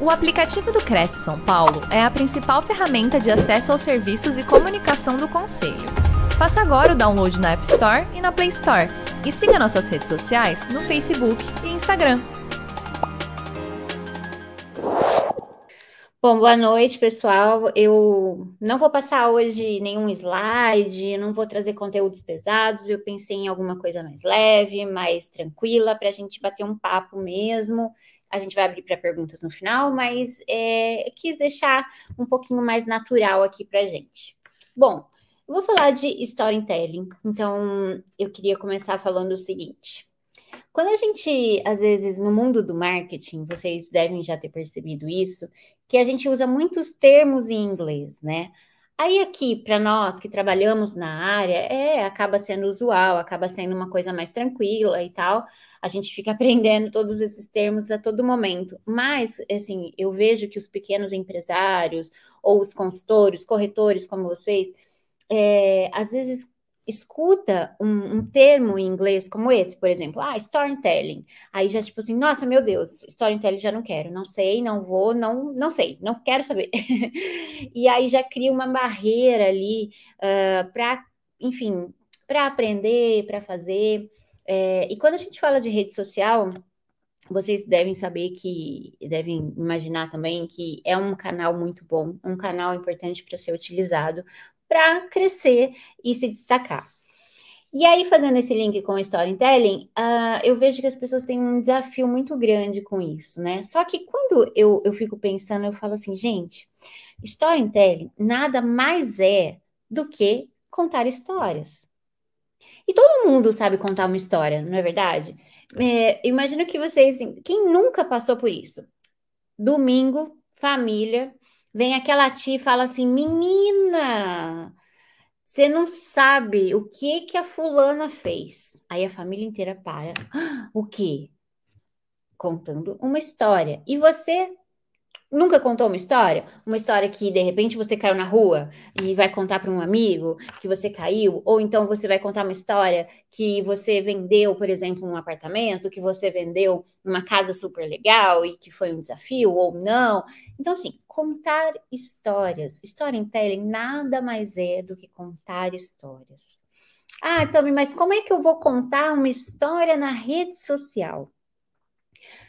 O aplicativo do Cresce São Paulo é a principal ferramenta de acesso aos serviços e comunicação do Conselho. Faça agora o download na App Store e na Play Store. E siga nossas redes sociais no Facebook e Instagram. Bom, boa noite, pessoal. Eu não vou passar hoje nenhum slide, não vou trazer conteúdos pesados. Eu pensei em alguma coisa mais leve, mais tranquila, para a gente bater um papo mesmo a gente vai abrir para perguntas no final, mas é, quis deixar um pouquinho mais natural aqui para gente. Bom, eu vou falar de storytelling, então eu queria começar falando o seguinte. Quando a gente, às vezes, no mundo do marketing, vocês devem já ter percebido isso, que a gente usa muitos termos em inglês, né? Aí aqui, para nós que trabalhamos na área, é, acaba sendo usual, acaba sendo uma coisa mais tranquila e tal, a gente fica aprendendo todos esses termos a todo momento. Mas, assim, eu vejo que os pequenos empresários ou os consultores, corretores como vocês, é, às vezes escuta um, um, termo em inglês como esse, por exemplo, ah, storytelling. Aí já tipo assim, nossa, meu Deus, storytelling já não quero, não sei, não vou, não, não sei, não quero saber. e aí já cria uma barreira ali uh, ah, para, enfim, para aprender, para fazer. É, e quando a gente fala de rede social, vocês devem saber que, devem imaginar também que é um canal muito bom, um canal importante para ser utilizado para crescer e se destacar. E aí, fazendo esse link com o storytelling, uh, eu vejo que as pessoas têm um desafio muito grande com isso, né? Só que quando eu, eu fico pensando, eu falo assim, gente, storytelling nada mais é do que contar histórias. E todo mundo sabe contar uma história, não é verdade? É, imagino que vocês, assim, quem nunca passou por isso? Domingo, família, vem aquela tia e fala assim: menina, você não sabe o que que a fulana fez. Aí a família inteira para. O quê? Contando uma história. E você Nunca contou uma história? Uma história que de repente você caiu na rua e vai contar para um amigo que você caiu, ou então você vai contar uma história que você vendeu, por exemplo, um apartamento, que você vendeu uma casa super legal e que foi um desafio ou não. Então, assim, contar histórias, storytelling nada mais é do que contar histórias. Ah, Tami, mas como é que eu vou contar uma história na rede social?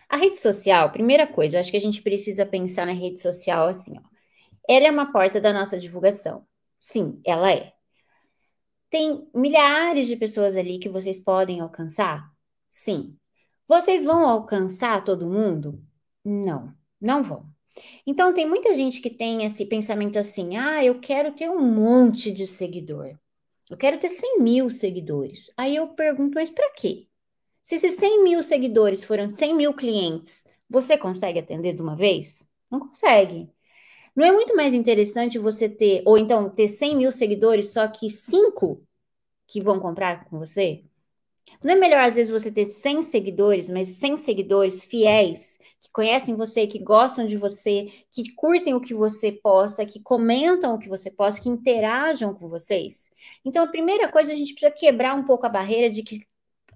A rede social, primeira coisa, acho que a gente precisa pensar na rede social assim, ó. Ela é uma porta da nossa divulgação. Sim, ela é. Tem milhares de pessoas ali que vocês podem alcançar? Sim. Vocês vão alcançar todo mundo? Não, não vão. Então, tem muita gente que tem esse pensamento assim: ah, eu quero ter um monte de seguidor. Eu quero ter 100 mil seguidores. Aí eu pergunto, mas para quê? Se esses 100 mil seguidores foram 100 mil clientes, você consegue atender de uma vez? Não consegue. Não é muito mais interessante você ter, ou então ter 100 mil seguidores, só que 5 que vão comprar com você? Não é melhor, às vezes, você ter 100 seguidores, mas 100 seguidores fiéis, que conhecem você, que gostam de você, que curtem o que você posta, que comentam o que você posta, que interajam com vocês? Então, a primeira coisa, a gente precisa quebrar um pouco a barreira de que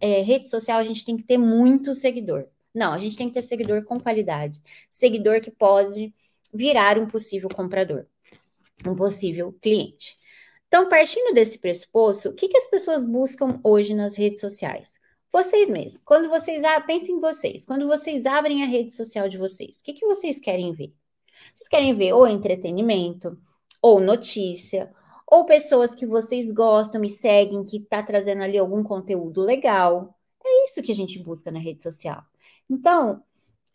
é, rede social a gente tem que ter muito seguidor. Não, a gente tem que ter seguidor com qualidade. Seguidor que pode virar um possível comprador, um possível cliente. Então, partindo desse pressuposto, o que, que as pessoas buscam hoje nas redes sociais? Vocês mesmos. Quando vocês pensem em vocês, quando vocês abrem a rede social de vocês, o que, que vocês querem ver? Vocês querem ver ou entretenimento, ou notícia, ou pessoas que vocês gostam e seguem, que está trazendo ali algum conteúdo legal. É isso que a gente busca na rede social. Então,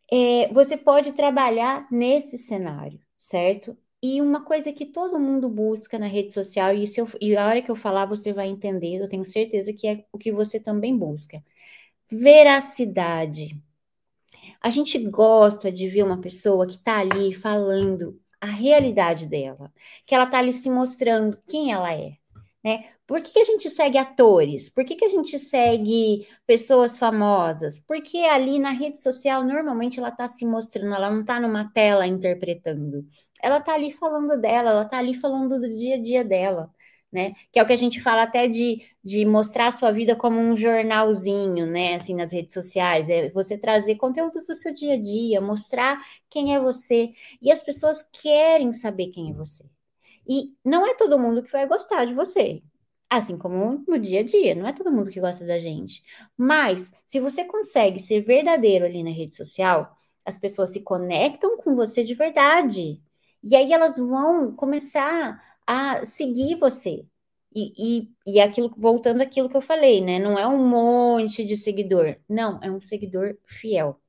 é, você pode trabalhar nesse cenário, certo? E uma coisa que todo mundo busca na rede social, e, eu, e a hora que eu falar você vai entender, eu tenho certeza que é o que você também busca: veracidade. A gente gosta de ver uma pessoa que está ali falando a realidade dela, que ela está ali se mostrando quem ela é, né? Por que, que a gente segue atores? Por que, que a gente segue pessoas famosas? Porque ali na rede social, normalmente ela está se mostrando, ela não está numa tela interpretando. Ela está ali falando dela, ela está ali falando do dia a dia dela, né? Que é o que a gente fala até de, de mostrar a sua vida como um jornalzinho, né? Assim, nas redes sociais. É você trazer conteúdos do seu dia a dia, mostrar quem é você. E as pessoas querem saber quem é você. E não é todo mundo que vai gostar de você. Assim como no dia a dia, não é todo mundo que gosta da gente. Mas, se você consegue ser verdadeiro ali na rede social, as pessoas se conectam com você de verdade. E aí elas vão começar a seguir você. E, e, e aquilo, voltando àquilo que eu falei, né? Não é um monte de seguidor. Não, é um seguidor fiel.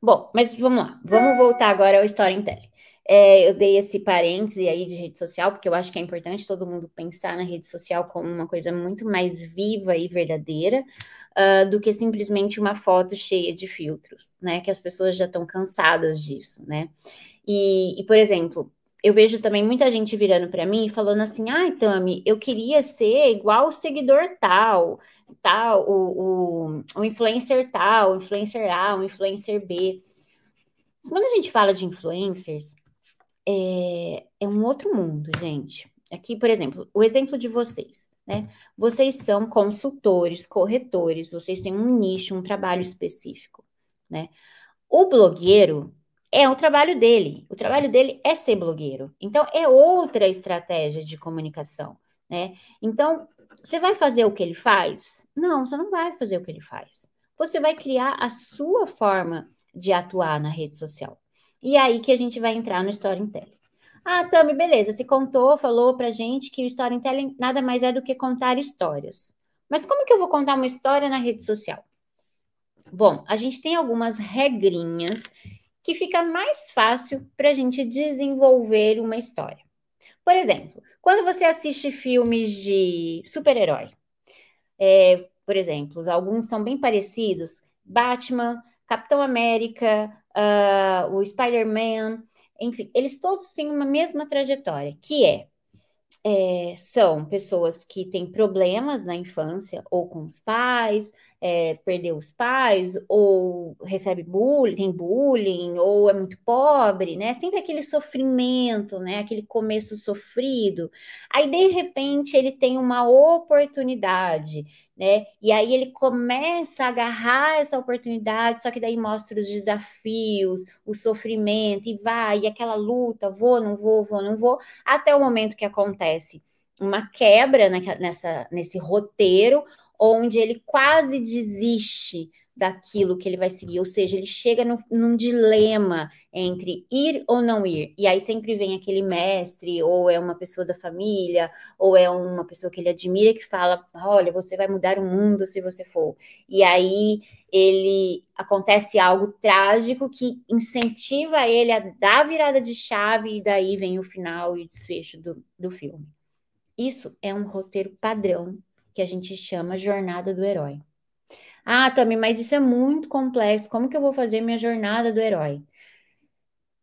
Bom, mas vamos lá. Vamos voltar agora ao Storytelling. É, eu dei esse parêntese aí de rede social, porque eu acho que é importante todo mundo pensar na rede social como uma coisa muito mais viva e verdadeira uh, do que simplesmente uma foto cheia de filtros, né? Que as pessoas já estão cansadas disso, né? E, e, por exemplo, eu vejo também muita gente virando para mim e falando assim: ai, Tami, eu queria ser igual o seguidor tal, tal, o, o, o influencer tal, o influencer A, o influencer B. Quando a gente fala de influencers, é, é um outro mundo, gente. Aqui, por exemplo, o exemplo de vocês, né? Vocês são consultores, corretores, vocês têm um nicho, um trabalho específico, né? O blogueiro é o trabalho dele. O trabalho dele é ser blogueiro. Então, é outra estratégia de comunicação, né? Então, você vai fazer o que ele faz? Não, você não vai fazer o que ele faz. Você vai criar a sua forma de atuar na rede social. E é aí que a gente vai entrar no storytelling. Ah, Tami, beleza, você contou, falou pra gente que o storytelling nada mais é do que contar histórias. Mas como que eu vou contar uma história na rede social? Bom, a gente tem algumas regrinhas que fica mais fácil para a gente desenvolver uma história. Por exemplo, quando você assiste filmes de super-herói, é, por exemplo, alguns são bem parecidos, Batman, Capitão América, uh, o Spider-Man, enfim, eles todos têm uma mesma trajetória, que é, é, são pessoas que têm problemas na infância, ou com os pais, é, perdeu os pais, ou recebe bullying, tem bullying, ou é muito pobre, né? Sempre aquele sofrimento, né? Aquele começo sofrido. Aí, de repente, ele tem uma oportunidade, né? E aí ele começa a agarrar essa oportunidade, só que daí mostra os desafios, o sofrimento, e vai, e aquela luta, vou, não vou, vou, não vou, até o momento que acontece uma quebra nessa, nesse roteiro, onde ele quase desiste daquilo que ele vai seguir, ou seja, ele chega no, num dilema entre ir ou não ir, e aí sempre vem aquele mestre, ou é uma pessoa da família, ou é uma pessoa que ele admira que fala: Olha, você vai mudar o mundo se você for. E aí ele acontece algo trágico que incentiva ele a dar a virada de chave, e daí vem o final e o desfecho do, do filme. Isso é um roteiro padrão que a gente chama jornada do herói. Ah, Tami, mas isso é muito complexo. Como que eu vou fazer minha jornada do herói?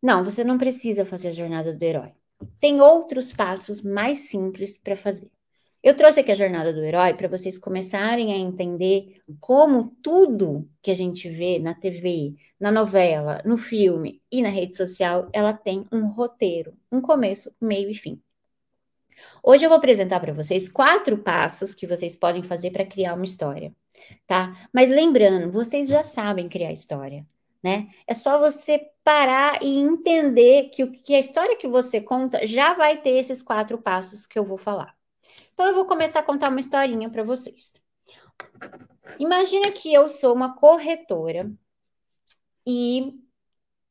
Não, você não precisa fazer a jornada do herói. Tem outros passos mais simples para fazer. Eu trouxe aqui a jornada do herói para vocês começarem a entender como tudo que a gente vê na TV, na novela, no filme e na rede social, ela tem um roteiro, um começo, meio e fim. Hoje eu vou apresentar para vocês quatro passos que vocês podem fazer para criar uma história, tá? Mas lembrando, vocês já sabem criar história, né? É só você parar e entender que o que a história que você conta já vai ter esses quatro passos que eu vou falar. Então eu vou começar a contar uma historinha para vocês. Imagina que eu sou uma corretora e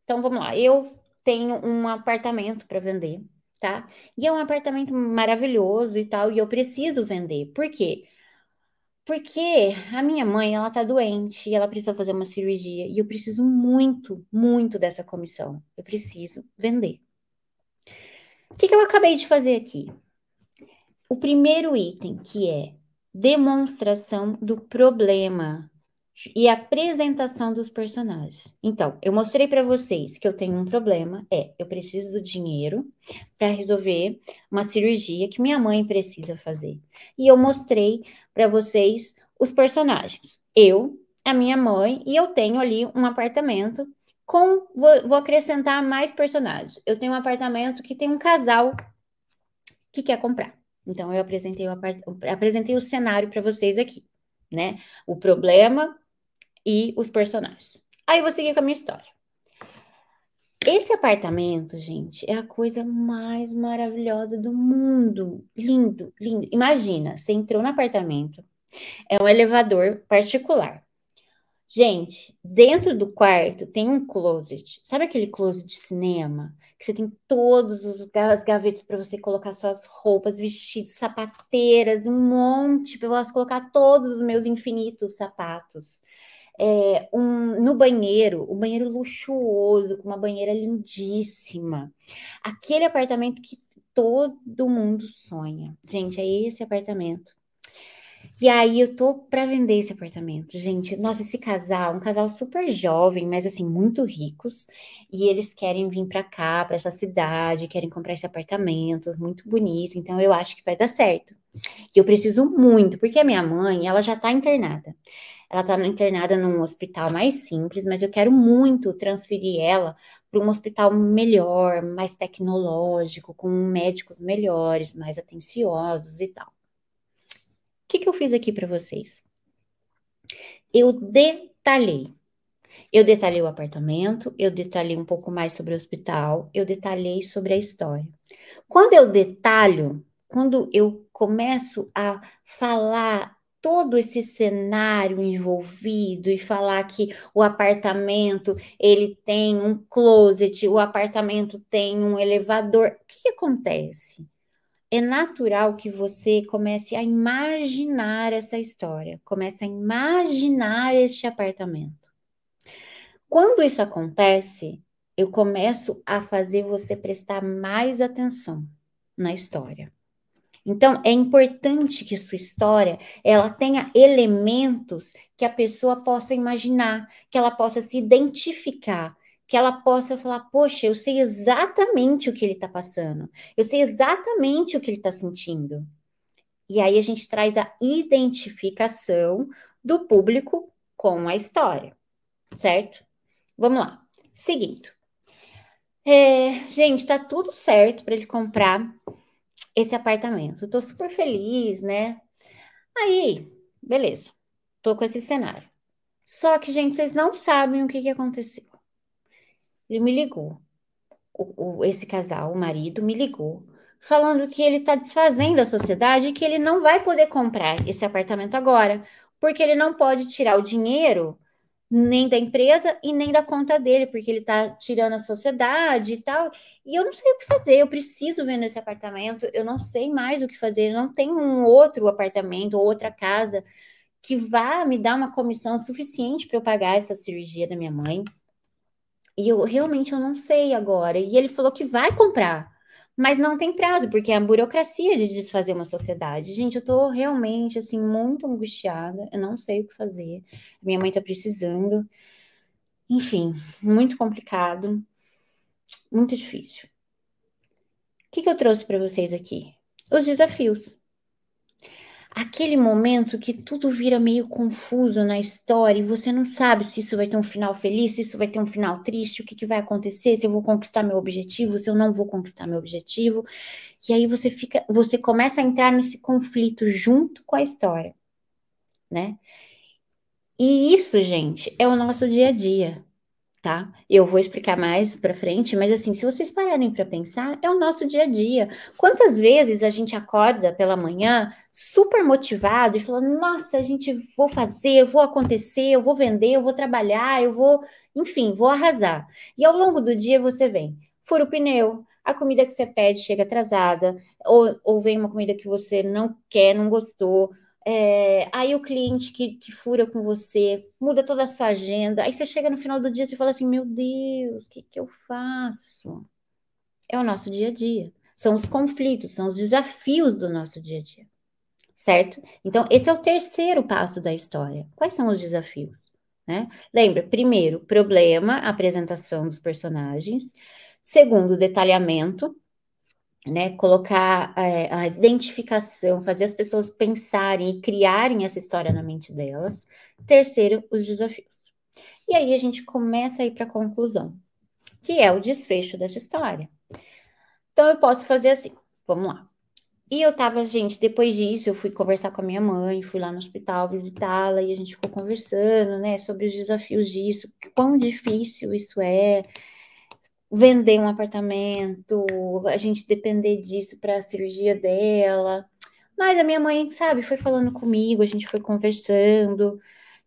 então vamos lá, eu tenho um apartamento para vender tá? E é um apartamento maravilhoso e tal, e eu preciso vender. Por quê? Porque a minha mãe, ela tá doente e ela precisa fazer uma cirurgia e eu preciso muito, muito dessa comissão. Eu preciso vender. O que, que eu acabei de fazer aqui? O primeiro item, que é demonstração do problema e apresentação dos personagens. Então, eu mostrei para vocês que eu tenho um problema, é, eu preciso do dinheiro para resolver uma cirurgia que minha mãe precisa fazer. E eu mostrei para vocês os personagens. Eu, a minha mãe e eu tenho ali um apartamento com vou, vou acrescentar mais personagens. Eu tenho um apartamento que tem um casal que quer comprar, Então, eu apresentei o, apresentei o cenário para vocês aqui, né? O problema e os personagens. Aí eu vou seguir com a minha história. Esse apartamento, gente, é a coisa mais maravilhosa do mundo. Lindo, lindo. Imagina, você entrou no apartamento, é um elevador particular. Gente, dentro do quarto tem um closet. Sabe aquele closet de cinema? Que você tem todos os as gavetas para você colocar suas roupas, vestidos, sapateiras, um monte para eu colocar todos os meus infinitos sapatos. É, um, no banheiro, o um banheiro luxuoso, com uma banheira lindíssima. Aquele apartamento que todo mundo sonha. Gente, é esse apartamento e aí eu tô para vender esse apartamento, gente. Nossa, esse casal, um casal super jovem, mas assim muito ricos, e eles querem vir para cá, para essa cidade, querem comprar esse apartamento, muito bonito. Então eu acho que vai dar certo. E eu preciso muito, porque a minha mãe, ela já tá internada. Ela tá internada num hospital mais simples, mas eu quero muito transferir ela para um hospital melhor, mais tecnológico, com médicos melhores, mais atenciosos e tal que, que eu fiz aqui para vocês? Eu detalhei. Eu detalhei o apartamento, eu detalhei um pouco mais sobre o hospital, eu detalhei sobre a história. Quando eu detalho, quando eu começo a falar todo esse cenário envolvido e falar que o apartamento ele tem um closet, o apartamento tem um elevador, o que, que acontece? é natural que você comece a imaginar essa história, comece a imaginar este apartamento. Quando isso acontece, eu começo a fazer você prestar mais atenção na história. Então, é importante que sua história ela tenha elementos que a pessoa possa imaginar, que ela possa se identificar, que ela possa falar: Poxa, eu sei exatamente o que ele está passando, eu sei exatamente o que ele está sentindo. E aí a gente traz a identificação do público com a história, certo? Vamos lá. Seguindo. É, gente, tá tudo certo para ele comprar esse apartamento. Eu tô super feliz, né? Aí, beleza. Tô com esse cenário. Só que, gente, vocês não sabem o que, que aconteceu. Ele me ligou. O, o, esse casal, o marido, me ligou, falando que ele está desfazendo a sociedade e que ele não vai poder comprar esse apartamento agora, porque ele não pode tirar o dinheiro nem da empresa e nem da conta dele, porque ele está tirando a sociedade e tal. E eu não sei o que fazer, eu preciso vender esse apartamento, eu não sei mais o que fazer, eu não tenho um outro apartamento ou outra casa que vá me dar uma comissão suficiente para eu pagar essa cirurgia da minha mãe. E eu realmente eu não sei agora. E ele falou que vai comprar, mas não tem prazo, porque é a burocracia de desfazer uma sociedade. Gente, eu tô realmente assim muito angustiada, eu não sei o que fazer. Minha mãe tá precisando. Enfim, muito complicado, muito difícil. O que, que eu trouxe para vocês aqui? Os desafios aquele momento que tudo vira meio confuso na história e você não sabe se isso vai ter um final feliz, se isso vai ter um final triste, o que, que vai acontecer, se eu vou conquistar meu objetivo, se eu não vou conquistar meu objetivo. E aí você fica, você começa a entrar nesse conflito junto com a história, né? E isso, gente, é o nosso dia a dia tá? Eu vou explicar mais para frente, mas assim, se vocês pararem para pensar, é o nosso dia a dia. Quantas vezes a gente acorda pela manhã super motivado e falando: "Nossa, a gente vou fazer, vou acontecer, eu vou vender, eu vou trabalhar, eu vou, enfim, vou arrasar". E ao longo do dia você vem, fura o pneu, a comida que você pede chega atrasada, ou, ou vem uma comida que você não quer, não gostou, é, aí o cliente que, que fura com você, muda toda a sua agenda. Aí você chega no final do dia e fala assim: Meu Deus, o que, que eu faço? É o nosso dia a dia. São os conflitos, são os desafios do nosso dia a dia. Certo? Então, esse é o terceiro passo da história. Quais são os desafios? Né? Lembra, primeiro, problema, apresentação dos personagens. Segundo, detalhamento, né, colocar é, a identificação, fazer as pessoas pensarem e criarem essa história na mente delas. Terceiro, os desafios. E aí a gente começa a ir para a conclusão, que é o desfecho dessa história. Então eu posso fazer assim, vamos lá. E eu tava, gente, depois disso, eu fui conversar com a minha mãe, fui lá no hospital visitá-la e a gente ficou conversando, né, sobre os desafios disso, quão difícil isso é, vender um apartamento, a gente depender disso para a cirurgia dela. Mas a minha mãe, sabe, foi falando comigo, a gente foi conversando.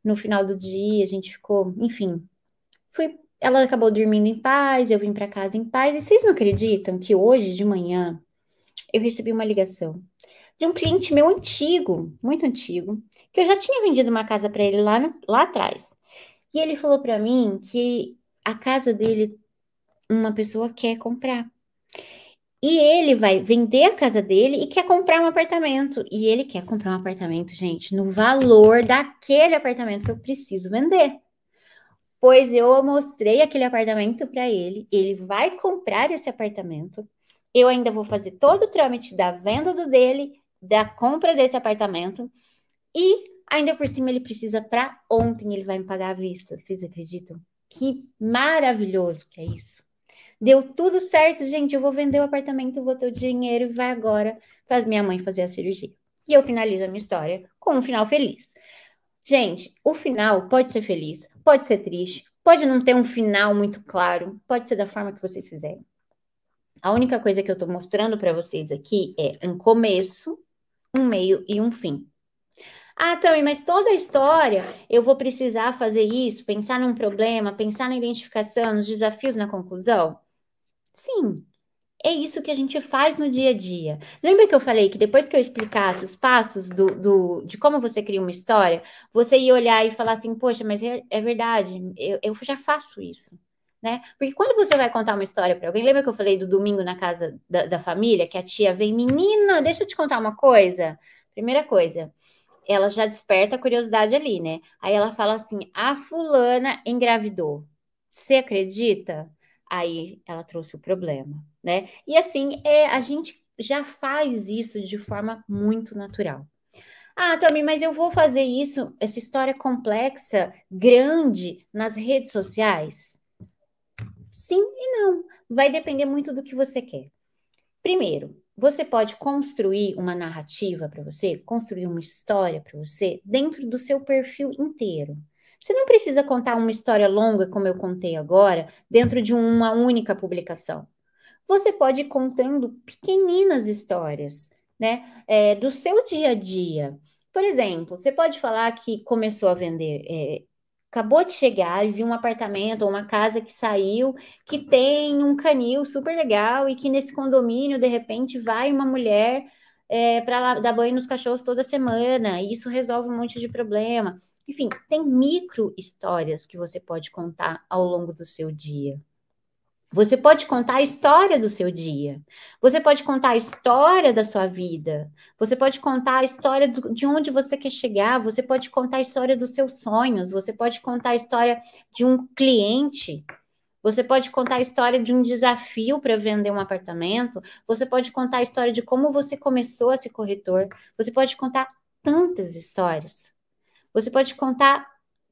No final do dia, a gente ficou, enfim, fui, ela acabou dormindo em paz, eu vim para casa em paz. E vocês não acreditam que hoje de manhã eu recebi uma ligação de um cliente meu antigo, muito antigo, que eu já tinha vendido uma casa para ele lá, lá atrás. E ele falou para mim que a casa dele uma pessoa quer comprar. E ele vai vender a casa dele e quer comprar um apartamento. E ele quer comprar um apartamento, gente, no valor daquele apartamento que eu preciso vender. Pois eu mostrei aquele apartamento para ele, ele vai comprar esse apartamento. Eu ainda vou fazer todo o trâmite da venda do dele, da compra desse apartamento e ainda por cima ele precisa para ontem, ele vai me pagar à vista. Vocês acreditam? Que maravilhoso que é isso. Deu tudo certo, gente. Eu vou vender o apartamento, vou ter o dinheiro e vai agora faz minha mãe fazer a cirurgia. E eu finalizo a minha história com um final feliz. Gente, o final pode ser feliz, pode ser triste, pode não ter um final muito claro, pode ser da forma que vocês quiserem. A única coisa que eu tô mostrando para vocês aqui é um começo, um meio e um fim. Ah, também, mas toda a história eu vou precisar fazer isso, pensar num problema, pensar na identificação, nos desafios na conclusão? Sim, é isso que a gente faz no dia a dia. Lembra que eu falei que depois que eu explicasse os passos do, do, de como você cria uma história, você ia olhar e falar assim, poxa, mas é, é verdade, eu, eu já faço isso. Né? Porque quando você vai contar uma história para alguém, lembra que eu falei do domingo na casa da, da família, que a tia vem, menina, deixa eu te contar uma coisa. Primeira coisa, ela já desperta a curiosidade ali, né? Aí ela fala assim: a fulana engravidou. Você acredita? aí ela trouxe o problema, né? E assim, é, a gente já faz isso de forma muito natural. Ah, também, mas eu vou fazer isso, essa história complexa, grande, nas redes sociais? Sim e não. Vai depender muito do que você quer. Primeiro, você pode construir uma narrativa para você, construir uma história para você dentro do seu perfil inteiro. Você não precisa contar uma história longa, como eu contei agora, dentro de uma única publicação. Você pode ir contando pequeninas histórias, né, é, do seu dia a dia. Por exemplo, você pode falar que começou a vender, é, acabou de chegar e viu um apartamento ou uma casa que saiu, que tem um canil super legal e que nesse condomínio, de repente, vai uma mulher é, para dar banho nos cachorros toda semana, e isso resolve um monte de problema. Enfim, tem micro histórias que você pode contar ao longo do seu dia. Você pode contar a história do seu dia. Você pode contar a história da sua vida. Você pode contar a história do, de onde você quer chegar. Você pode contar a história dos seus sonhos. Você pode contar a história de um cliente. Você pode contar a história de um desafio para vender um apartamento. Você pode contar a história de como você começou a ser corretor. Você pode contar tantas histórias. Você pode contar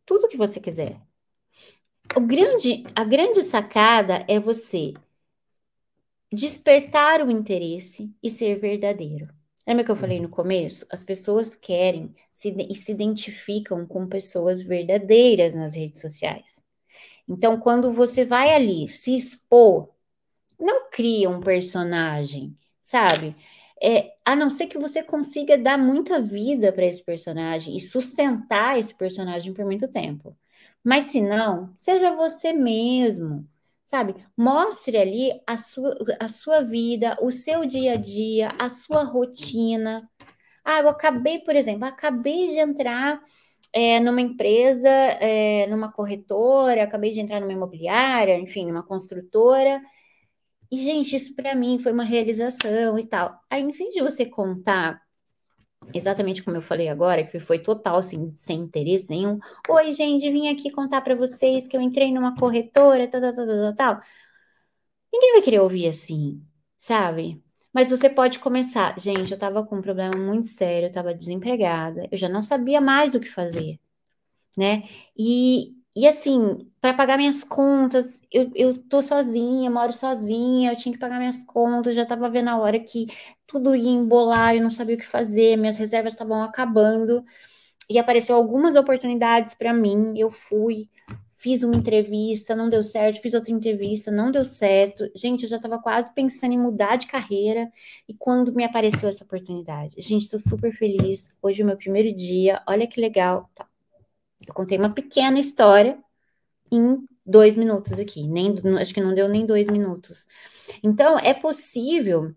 tudo o que você quiser. O grande, a grande sacada é você despertar o interesse e ser verdadeiro. Lembra que eu falei no começo? As pessoas querem se, e se identificam com pessoas verdadeiras nas redes sociais. Então, quando você vai ali se expor, não cria um personagem, sabe? É, a não ser que você consiga dar muita vida para esse personagem e sustentar esse personagem por muito tempo. Mas se não, seja você mesmo, sabe? Mostre ali a sua, a sua vida, o seu dia a dia, a sua rotina. Ah, eu acabei, por exemplo, acabei de entrar é, numa empresa, é, numa corretora, acabei de entrar numa imobiliária, enfim, numa construtora e, gente, isso para mim foi uma realização e tal. Aí, em vez de você contar exatamente como eu falei agora, que foi total, assim, sem interesse nenhum. Oi, gente, vim aqui contar para vocês que eu entrei numa corretora, tal, tal, tal, tal, tal. Ninguém vai querer ouvir assim, sabe? Mas você pode começar. Gente, eu tava com um problema muito sério, eu tava desempregada, eu já não sabia mais o que fazer, né? E, e assim, para pagar minhas contas, eu, eu tô sozinha, moro sozinha, eu tinha que pagar minhas contas, já tava vendo a hora que tudo ia embolar, eu não sabia o que fazer, minhas reservas estavam acabando. E apareceu algumas oportunidades para mim, eu fui, fiz uma entrevista, não deu certo, fiz outra entrevista, não deu certo. Gente, eu já estava quase pensando em mudar de carreira e quando me apareceu essa oportunidade. Gente, estou super feliz. Hoje é o meu primeiro dia, olha que legal. Tá. Eu contei uma pequena história em dois minutos aqui, nem acho que não deu nem dois minutos. Então, é possível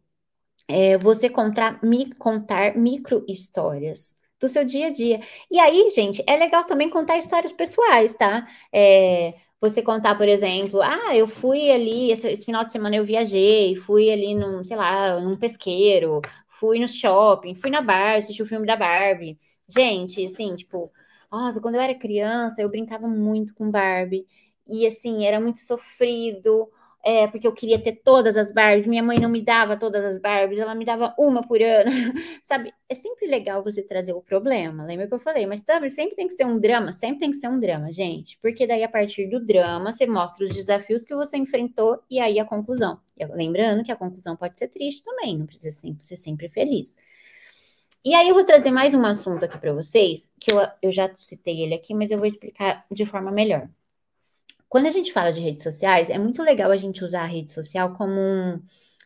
é, você contar, contar micro histórias do seu dia a dia. E aí, gente, é legal também contar histórias pessoais, tá? É, você contar, por exemplo, ah, eu fui ali, esse, esse, final de semana eu viajei, fui ali num, sei lá, num pesqueiro, fui no shopping, fui na Barbie, assisti o filme da Barbie. Gente, assim, tipo, nossa, quando eu era criança, eu brincava muito com Barbie. E assim, era muito sofrido é, porque eu queria ter todas as Barbies, minha mãe não me dava todas as Barbies, ela me dava uma por ano, sabe? É sempre legal você trazer o problema, lembra que eu falei, mas sabe, sempre tem que ser um drama, sempre tem que ser um drama, gente, porque daí a partir do drama você mostra os desafios que você enfrentou e aí a conclusão. Lembrando que a conclusão pode ser triste também, não precisa sempre ser sempre feliz. E aí eu vou trazer mais um assunto aqui para vocês, que eu, eu já citei ele aqui, mas eu vou explicar de forma melhor. Quando a gente fala de redes sociais, é muito legal a gente usar a rede social como um,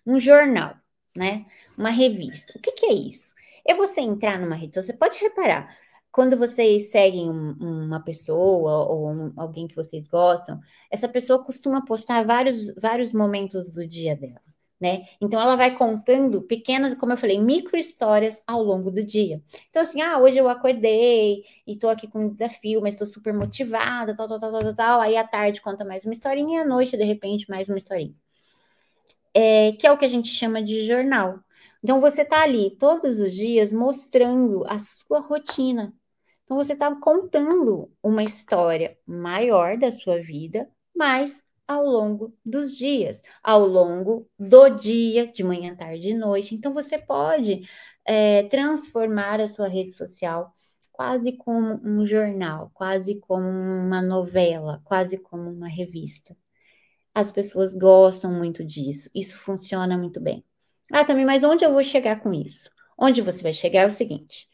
um jornal, né? Uma revista. O que, que, é isso? É você entrar numa rede social. Você pode reparar, quando vocês seguem um, uma pessoa ou um, alguém que vocês gostam, essa pessoa costuma postar vários, vários momentos do dia dela né? Então ela vai contando pequenas, como eu falei, micro histórias ao longo do dia. Então, assim, ah, hoje eu acordei e tô aqui com um desafio, mas tô super motivada, tal, tal, tal, tal, tal. Aí à tarde conta mais uma historinha, à noite, de repente, mais uma historinha. É, que é o que a gente chama de jornal. Então você tá ali todos os dias mostrando a sua rotina. Então você tá contando uma história maior da sua vida, mas ao longo dos dias, ao longo do dia, de manhã, tarde e noite. Então, você pode é, transformar a sua rede social quase como um jornal, quase como uma novela, quase como uma revista. As pessoas gostam muito disso, isso funciona muito bem. Ah, também, mas onde eu vou chegar com isso? Onde você vai chegar é o seguinte.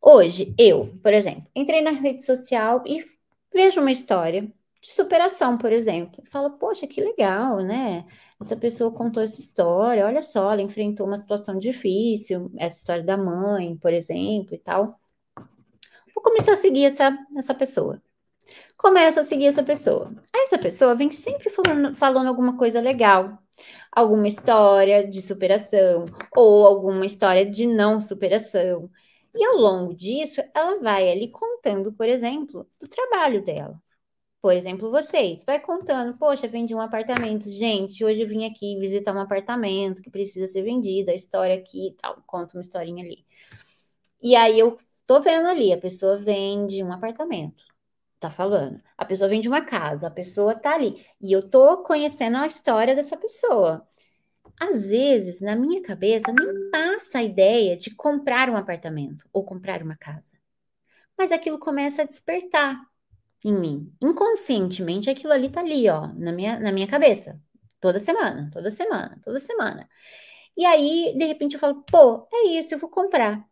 Hoje, eu, por exemplo, entrei na rede social e vejo uma história de superação, por exemplo. Fala, poxa, que legal, né? Essa pessoa contou essa história, olha só, ela enfrentou uma situação difícil, essa história da mãe, por exemplo, e tal. Vou começar a seguir essa, essa pessoa. Começo a seguir essa pessoa. Essa pessoa vem sempre falando, falando alguma coisa legal, alguma história de superação, ou alguma história de não superação. E ao longo disso, ela vai ali contando, por exemplo, do trabalho dela. Por exemplo, vocês, vai contando, poxa, vendi um apartamento, gente, hoje eu vim aqui visitar um apartamento que precisa ser vendido, a história aqui e tal, conta uma historinha ali. E aí eu tô vendo ali, a pessoa vende um apartamento, tá falando. A pessoa vende uma casa, a pessoa tá ali. E eu tô conhecendo a história dessa pessoa. Às vezes, na minha cabeça, nem passa a ideia de comprar um apartamento ou comprar uma casa. Mas aquilo começa a despertar em mim. Inconscientemente, aquilo ali tá ali, ó, na minha, na minha cabeça. Toda semana, toda semana, toda semana. E aí, de repente, eu falo, pô, é isso, eu vou comprar.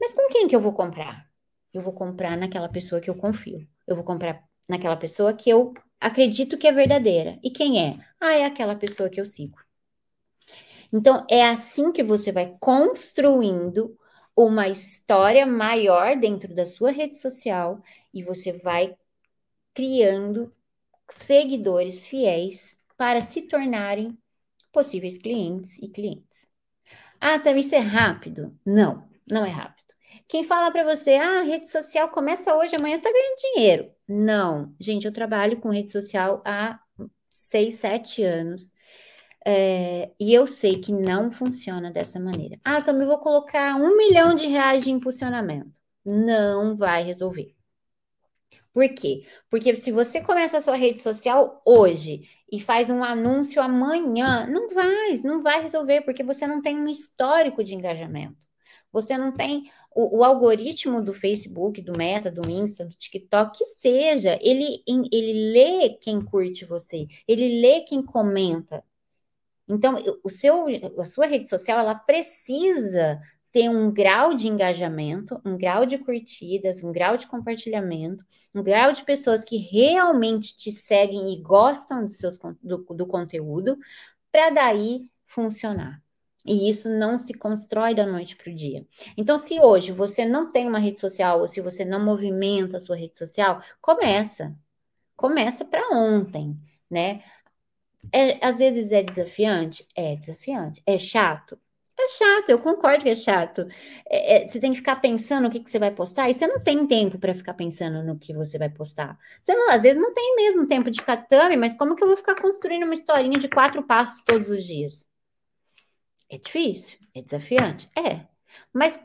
Mas com quem que eu vou comprar? Eu vou comprar naquela pessoa que eu confio. Eu vou comprar naquela pessoa que eu acredito que é verdadeira. E quem é? Ah, é aquela pessoa que eu sigo. Então, é assim que você vai construindo uma história maior dentro da sua rede social e você vai criando seguidores fiéis para se tornarem possíveis clientes e clientes. Ah, também isso é rápido? Não, não é rápido. Quem fala para você, ah, rede social começa hoje, amanhã está ganhando dinheiro. Não, gente, eu trabalho com rede social há seis, sete anos. É, e eu sei que não funciona dessa maneira. Ah, também vou colocar um milhão de reais de impulsionamento. Não vai resolver. Por quê? Porque se você começa a sua rede social hoje e faz um anúncio amanhã, não vai, não vai resolver, porque você não tem um histórico de engajamento. Você não tem o, o, algoritmo do Facebook, do Meta, do Insta, do TikTok, que seja, ele, ele lê quem curte você, ele lê quem comenta. Então, o seu, a sua rede social, ela precisa ter um grau de engajamento, um grau de curtidas, um grau de compartilhamento, um grau de pessoas que realmente te seguem e gostam do, seus, do, do conteúdo, para daí funcionar. E isso não se constrói da noite para o dia. Então, se hoje você não tem uma rede social, ou se você não movimenta a sua rede social, começa. Começa para ontem, né? É, às vezes é desafiante? É desafiante. É chato? É chato, eu concordo que é chato. É, é, você tem que ficar pensando o que, que você vai postar, e você não tem tempo para ficar pensando no que você vai postar. Você não, às vezes não tem mesmo tempo de ficar também, mas como que eu vou ficar construindo uma historinha de quatro passos todos os dias? É difícil, é desafiante, é. Mas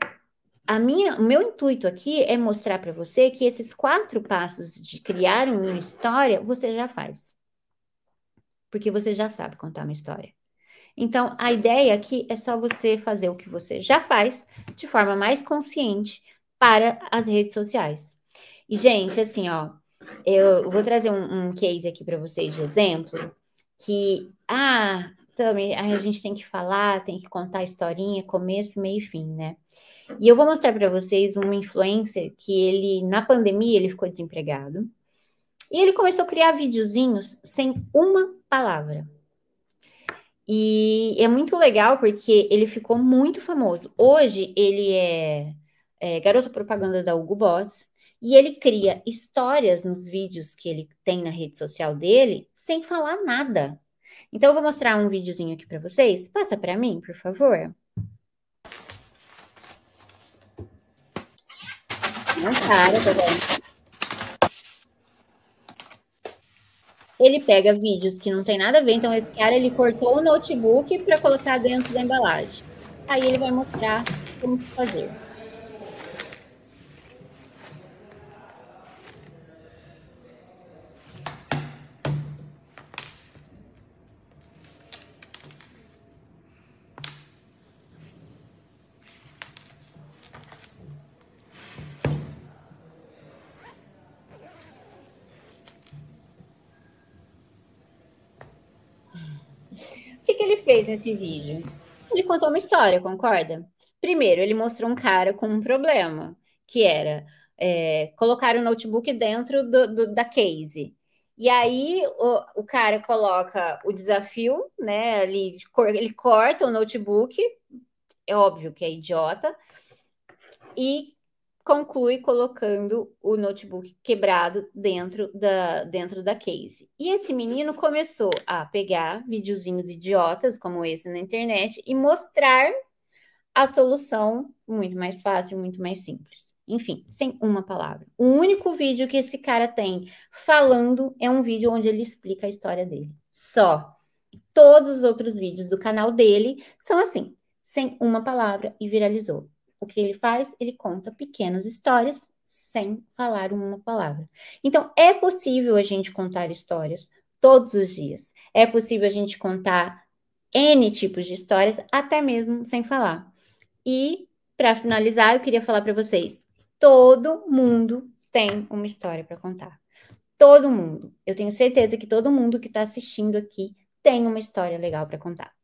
a minha, o meu intuito aqui é mostrar para você que esses quatro passos de criar uma história você já faz, porque você já sabe contar uma história. Então, a ideia aqui é só você fazer o que você já faz de forma mais consciente para as redes sociais. E, gente, assim, ó, eu vou trazer um, um case aqui para vocês de exemplo, que, ah, também a gente tem que falar, tem que contar a historinha, começo, meio e fim, né? E eu vou mostrar para vocês um influencer que ele, na pandemia, ele ficou desempregado. E ele começou a criar videozinhos sem uma palavra. E é muito legal porque ele ficou muito famoso. Hoje ele é, é garoto propaganda da Hugo Boss e ele cria histórias nos vídeos que ele tem na rede social dele sem falar nada. Então, eu vou mostrar um videozinho aqui para vocês. Passa para mim, por favor. Não para, tá vendo? Ele pega vídeos que não tem nada a ver. Então, esse cara, ele cortou o notebook para colocar dentro da embalagem. Aí ele vai mostrar como se fazer. Ele nesse vídeo? Ele contou uma história, concorda? Primeiro, ele mostrou um cara com um problema, que era é, colocar o notebook dentro do, do, da case. E aí o, o, cara coloca o desafio, né? Ali, ele corta o notebook, é óbvio que é idiota, e conclui colocando o notebook quebrado dentro da, dentro da case. E esse menino começou a pegar videozinhos idiotas como esse na internet e mostrar a solução muito mais fácil, muito mais simples. Enfim, sem uma palavra. O único vídeo que esse cara tem falando é um vídeo onde ele explica a história dele. Só. Todos os outros vídeos do canal dele são assim, sem uma palavra e viralizou. O que ele faz? Ele conta pequenas histórias sem falar uma palavra. Então, é possível a gente contar histórias todos os dias. É possível a gente contar N tipos de histórias, até mesmo sem falar. E, para finalizar, eu queria falar para vocês: todo mundo tem uma história para contar. Todo mundo. Eu tenho certeza que todo mundo que está assistindo aqui tem uma história legal para contar.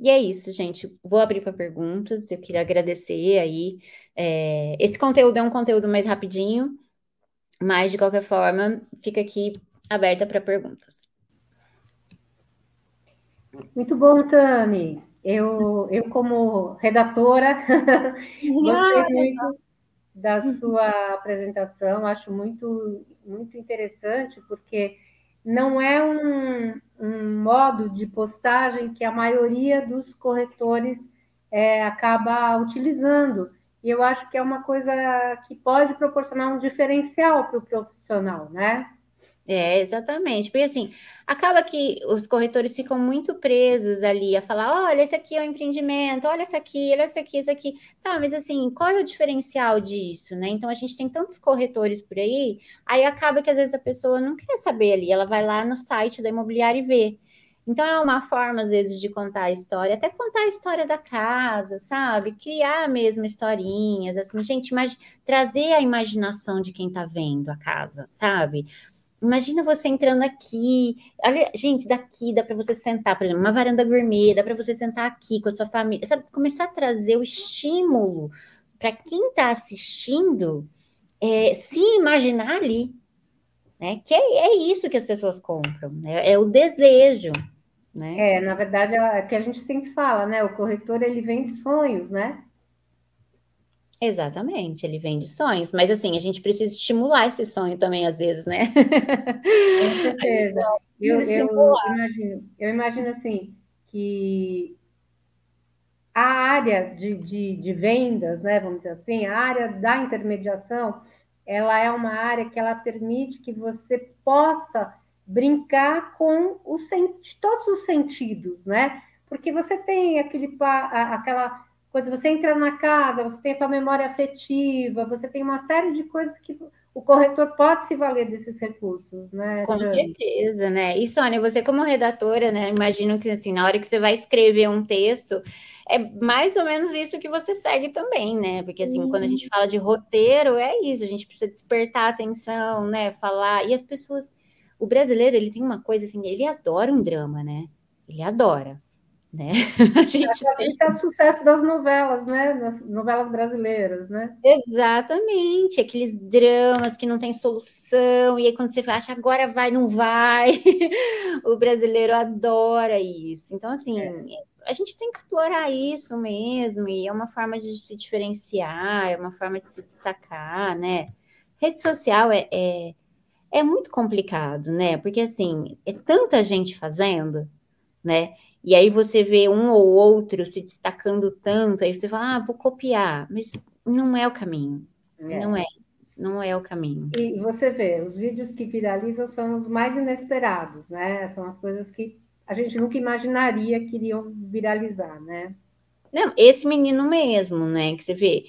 E é isso, gente. Vou abrir para perguntas. Eu queria agradecer aí. É, esse conteúdo é um conteúdo mais rapidinho, mas de qualquer forma, fica aqui aberta para perguntas. Muito bom, Tami. Eu, eu como redatora, gostei muito da sua apresentação, acho muito, muito interessante, porque não é um, um modo de postagem que a maioria dos corretores é, acaba utilizando. E eu acho que é uma coisa que pode proporcionar um diferencial para o profissional, né? É, exatamente. Porque assim, acaba que os corretores ficam muito presos ali a falar: olha, esse aqui é o empreendimento, olha esse aqui, olha esse aqui, esse aqui. Tá, mas assim, qual é o diferencial disso, né? Então a gente tem tantos corretores por aí, aí acaba que às vezes a pessoa não quer saber ali, ela vai lá no site da imobiliária e vê. Então é uma forma, às vezes, de contar a história, até contar a história da casa, sabe? Criar mesmo historinhas, assim, gente, trazer a imaginação de quem está vendo a casa, sabe? Imagina você entrando aqui. Olha, gente, daqui dá para você sentar, por exemplo, uma varanda gourmet, dá para você sentar aqui com a sua família. Sabe, começar a trazer o estímulo para quem está assistindo é, se imaginar ali. Né? Que é, é, isso que as pessoas compram, né? é o desejo. Né? É, na verdade, é o que a gente sempre fala, né? O corretor ele vende sonhos, né? Exatamente, ele vende sonhos, mas assim, a gente precisa estimular esse sonho também, às vezes, né? Com certeza. eu, eu, imagino, eu imagino assim que a área de, de, de, vendas, né, vamos dizer assim, a área da intermediação, ela é uma área que ela permite que você possa brincar com os, todos os sentidos, né? Porque você tem aquele, aquela coisa, você entra na casa, você tem a tua memória afetiva, você tem uma série de coisas que o corretor pode se valer desses recursos, né? Com certeza, né? E Sônia, você como redatora, né? Imagino que assim, na hora que você vai escrever um texto, é mais ou menos isso que você segue também, né? Porque assim, uhum. quando a gente fala de roteiro, é isso, a gente precisa despertar a atenção, né? Falar. E as pessoas. O brasileiro, ele tem uma coisa assim, ele adora um drama, né? Ele adora né? A gente tem... é o sucesso das novelas, né? Nas novelas brasileiras, né? Exatamente, aqueles dramas que não tem solução, e aí quando você acha agora vai, não vai, o brasileiro adora isso. Então, assim, é. a gente tem que explorar isso mesmo, e é uma forma de se diferenciar, é uma forma de se destacar, né? Rede social é, é, é muito complicado, né? Porque, assim, é tanta gente fazendo, né? E aí você vê um ou outro se destacando tanto, aí você fala, ah, vou copiar, mas não é o caminho. É. Não é. Não é o caminho. E você vê, os vídeos que viralizam são os mais inesperados, né? São as coisas que a gente nunca imaginaria que iriam viralizar, né? Não, esse menino mesmo, né? Que você vê.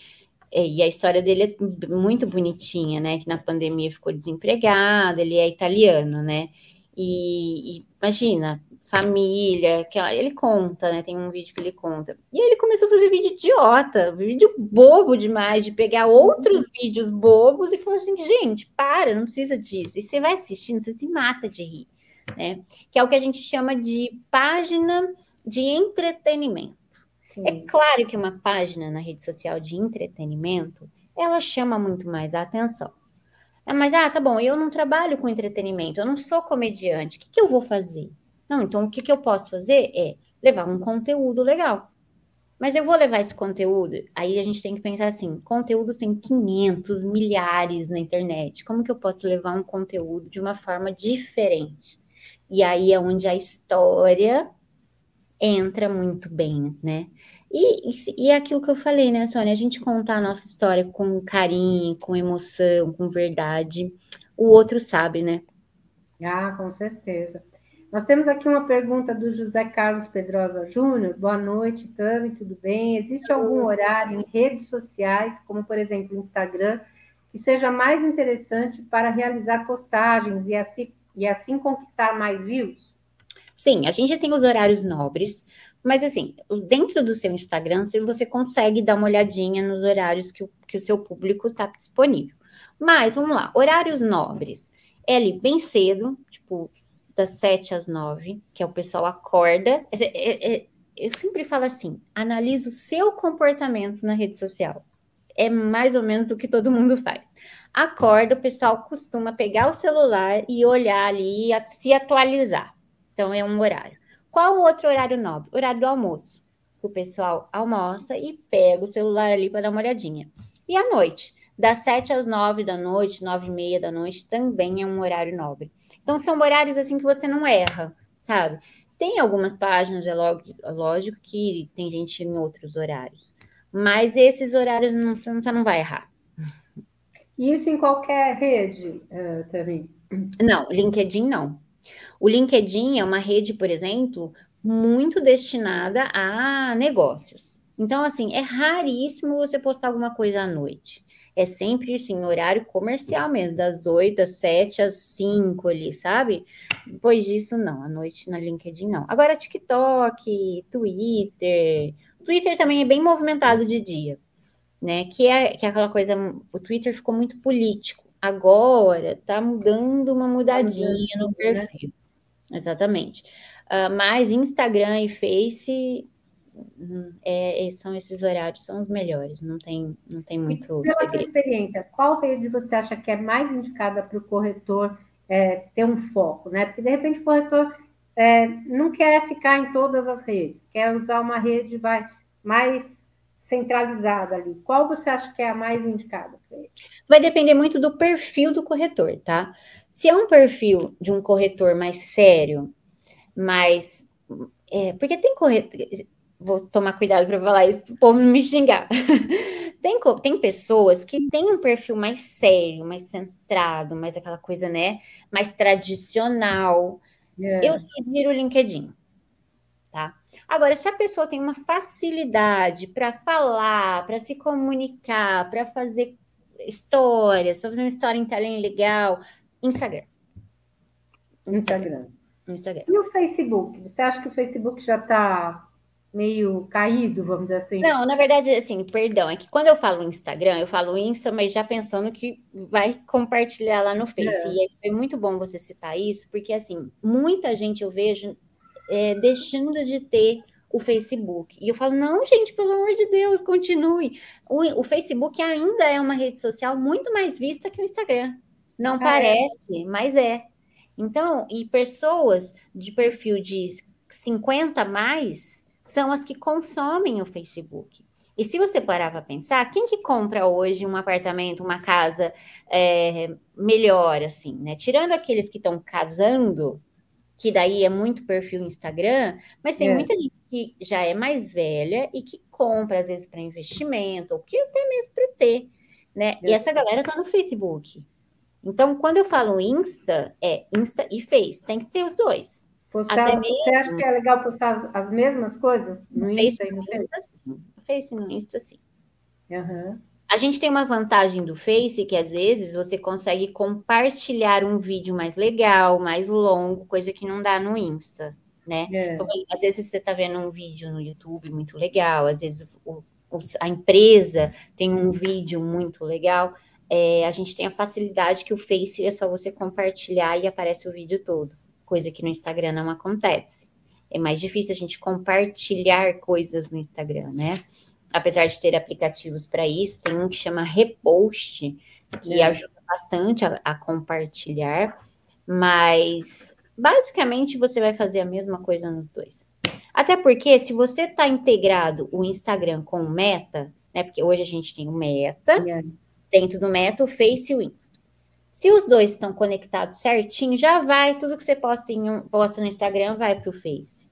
É, e a história dele é muito bonitinha, né? Que na pandemia ficou desempregado, ele é italiano, né? E, e imagina, família, que ele conta, né? Tem um vídeo que ele conta. E aí ele começou a fazer vídeo idiota, vídeo bobo demais, de pegar outros vídeos bobos e falou assim: gente, para, não precisa disso. E você vai assistindo, você se mata de rir, né? Que é o que a gente chama de página de entretenimento. Sim. É claro que uma página na rede social de entretenimento ela chama muito mais a atenção. É, mas, ah, tá bom, eu não trabalho com entretenimento, eu não sou comediante, o que, que eu vou fazer? Não, então o que, que eu posso fazer é levar um conteúdo legal. Mas eu vou levar esse conteúdo, aí a gente tem que pensar assim: conteúdo tem 500, milhares na internet. Como que eu posso levar um conteúdo de uma forma diferente? E aí é onde a história entra muito bem, né? E, e, é aquilo que eu falei, né, Sônia? A gente contar a nossa história com carinho, com emoção, com verdade, o outro sabe, né? Ah, com certeza. Nós temos aqui uma pergunta do José Carlos Pedrosa Júnior. Boa noite, Tami, tudo bem? Existe algum horário em redes sociais, como por exemplo o Instagram, que seja mais interessante para realizar postagens e assim, e assim conquistar mais views? Sim, a gente tem os horários nobres, mas assim, dentro do seu Instagram, você consegue dar uma olhadinha nos horários que o, que o seu público está disponível. Mas vamos lá, horários nobres. É ali bem cedo, tipo das sete às nove, que é o pessoal acorda. É, é, eu sempre falo assim: analise o seu comportamento na rede social. É mais ou menos o que todo mundo faz. Acorda, o pessoal costuma pegar o celular e olhar ali, se atualizar. Então, é um horário. Qual o outro horário nobre? Horário do almoço. O pessoal almoça e pega o celular ali para dar uma olhadinha. E à noite? Das sete às nove da noite, nove e meia da noite, também é um horário nobre. Então, são horários assim que você não erra, sabe? Tem algumas páginas, é lógico que tem gente em outros horários, mas esses horários não, você não vai errar. Isso em qualquer rede uh, também? Não, LinkedIn não. O LinkedIn é uma rede, por exemplo, muito destinada a negócios. Então, assim, é raríssimo você postar alguma coisa à noite. É sempre assim, horário comercial mesmo, das 8 às 7 às 5 ali, sabe? Depois disso, não, à noite na LinkedIn não. Agora, TikTok, Twitter. Twitter também é bem movimentado de dia, né? Que é, que é aquela coisa, o Twitter ficou muito político. Agora tá mudando uma mudadinha no né? perfil. Exatamente. Uh, mas Instagram e Face é, são esses horários, são os melhores, não tem, não tem muito. Pela segredo. experiência, qual rede você acha que é mais indicada para o corretor é, ter um foco, né? Porque de repente o corretor é, não quer ficar em todas as redes, quer usar uma rede vai, mais centralizada ali. Qual você acha que é a mais indicada para ele? Vai depender muito do perfil do corretor, tá? Se é um perfil de um corretor mais sério, mais. É, porque tem corretor vou tomar cuidado para falar isso para o povo não me xingar. tem, tem pessoas que têm um perfil mais sério, mais centrado, mais aquela coisa, né? Mais tradicional. Yeah. Eu sugiro o LinkedIn. Tá? Agora, se a pessoa tem uma facilidade para falar, para se comunicar, para fazer histórias, para fazer uma história em talento legal, Instagram. Instagram. Instagram. E o Facebook? Você acha que o Facebook já está meio caído, vamos dizer assim? Não, na verdade, assim, perdão, é que quando eu falo Instagram, eu falo Insta, mas já pensando que vai compartilhar lá no Face. É. E foi muito bom você citar isso, porque, assim, muita gente eu vejo é, deixando de ter o Facebook. E eu falo, não, gente, pelo amor de Deus, continue. O, o Facebook ainda é uma rede social muito mais vista que o Instagram. Não ah, parece, é. mas é. Então, e pessoas de perfil de 50 mais são as que consomem o Facebook. E se você parar para pensar, quem que compra hoje um apartamento, uma casa é, melhor, assim, né? Tirando aqueles que estão casando, que daí é muito perfil Instagram, mas tem é. muita gente que já é mais velha e que compra, às vezes, para investimento, ou que até mesmo para ter, né? É. E essa galera tá no Facebook. Então, quando eu falo Insta, é Insta e Face, tem que ter os dois. Postar, você acha que é legal postar as mesmas coisas no, Insta e no Face? No Face no Insta, sim. Uhum. A gente tem uma vantagem do Face que às vezes você consegue compartilhar um vídeo mais legal, mais longo, coisa que não dá no Insta, né? É. Então, às vezes você está vendo um vídeo no YouTube muito legal, às vezes o, a empresa tem um vídeo muito legal. É, a gente tem a facilidade que o Face é só você compartilhar e aparece o vídeo todo coisa que no Instagram não acontece. É mais difícil a gente compartilhar coisas no Instagram, né? Apesar de ter aplicativos para isso, tem um que chama Repost, que é. ajuda bastante a, a compartilhar, mas basicamente você vai fazer a mesma coisa nos dois. Até porque se você está integrado o Instagram com o Meta, né? Porque hoje a gente tem o Meta, é. dentro do Meta, o Face e o Insta. Se os dois estão conectados certinho, já vai, tudo que você posta, em um, posta no Instagram vai para o Face.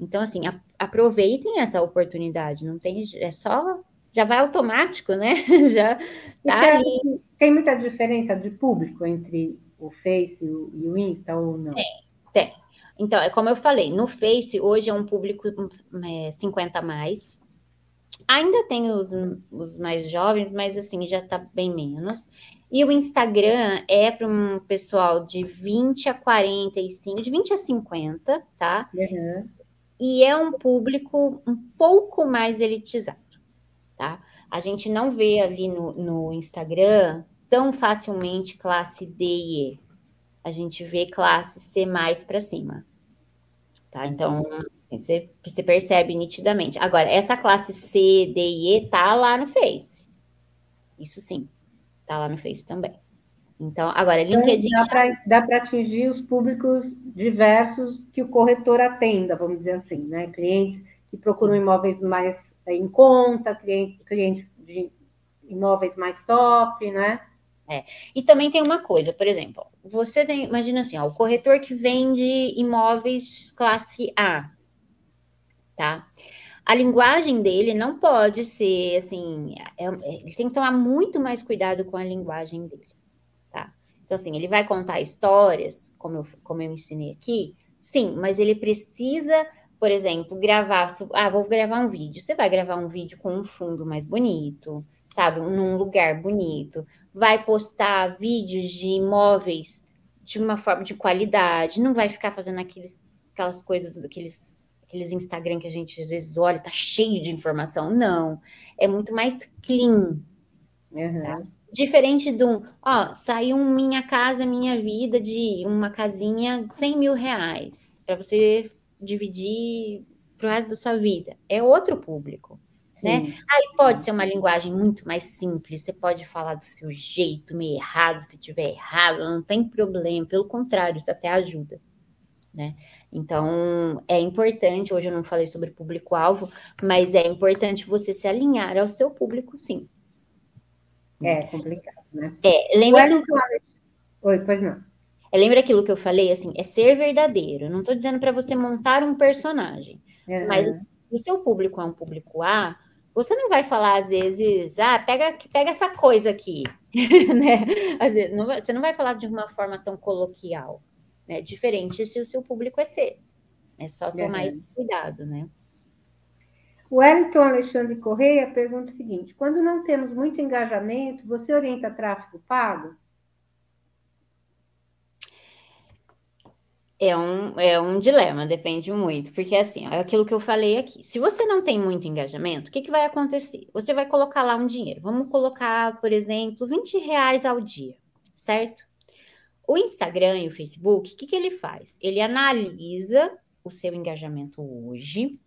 Então, assim, a, aproveitem essa oportunidade, não tem, é só, já vai automático, né? já tá ali. Tem muita diferença de público entre o Face e o, e o Insta ou não? Tem, tem. Então, é como eu falei, no Face hoje é um público é, 50 a mais. Ainda tem os, os mais jovens, mas assim, já tá bem menos. E o Instagram é para um pessoal de 20 a 45, de 20 a 50, tá? Uhum. E é um público um pouco mais elitizado, tá? A gente não vê ali no, no Instagram tão facilmente classe D e E. A gente vê classe C mais para cima, tá? Então, você, você percebe nitidamente. Agora, essa classe C, D e E tá lá no Face. Isso sim. Tá lá no Face também. Então, agora, então, LinkedIn. dá para atingir os públicos diversos que o corretor atenda, vamos dizer assim, né? Clientes que procuram imóveis mais eh, em conta, clientes de imóveis mais top, né? É. E também tem uma coisa, por exemplo, você tem, imagina assim, ó, o corretor que vende imóveis classe A, tá? A linguagem dele não pode ser assim, é, é, ele tem que tomar muito mais cuidado com a linguagem dele, tá? Então, assim, ele vai contar histórias, como eu, como eu ensinei aqui, sim, mas ele precisa, por exemplo, gravar, ah, vou gravar um vídeo. Você vai gravar um vídeo com um fundo mais bonito, sabe, num lugar bonito, vai postar vídeos de imóveis de uma forma de qualidade, não vai ficar fazendo aqueles, aquelas coisas, aqueles, aqueles Instagram que a gente às vezes olha, tá cheio de informação. Não, é muito mais clean. Uhum. Tá? Diferente de um, ó, saiu Minha Casa Minha Vida de uma casinha de 100 mil reais para você dividir pro resto da sua vida. É outro público. Né? Aí pode ser uma linguagem muito mais simples, você pode falar do seu jeito, meio errado, se tiver errado, não tem problema, pelo contrário, isso até ajuda. Né? Então, é importante, hoje eu não falei sobre público-alvo, mas é importante você se alinhar ao seu público, sim. É complicado, né? É, lembra aquilo que... Oi, pois não. É, lembra aquilo que eu falei, assim, é ser verdadeiro. Não estou dizendo para você montar um personagem, uhum. mas assim, o seu público é um público A, você não vai falar, às vezes, ah, pega, pega essa coisa aqui, né? Às vezes, não você não vai falar de uma forma tão coloquial, né? Diferente se o seu público é ser. É só tomar esse cuidado, né? O Wellington Alexandre Correia pergunta o seguinte: quando não temos muito engajamento, você orienta tráfego pago? É um, é um dilema, depende muito, porque assim, é aquilo que eu falei aqui. Se você não tem muito engajamento, o que, que vai acontecer? Você vai colocar lá um dinheiro. Vamos colocar, por exemplo, 20 reais ao dia, certo? O Instagram e o Facebook, o que, que ele faz? Ele analisa o seu engajamento hoje,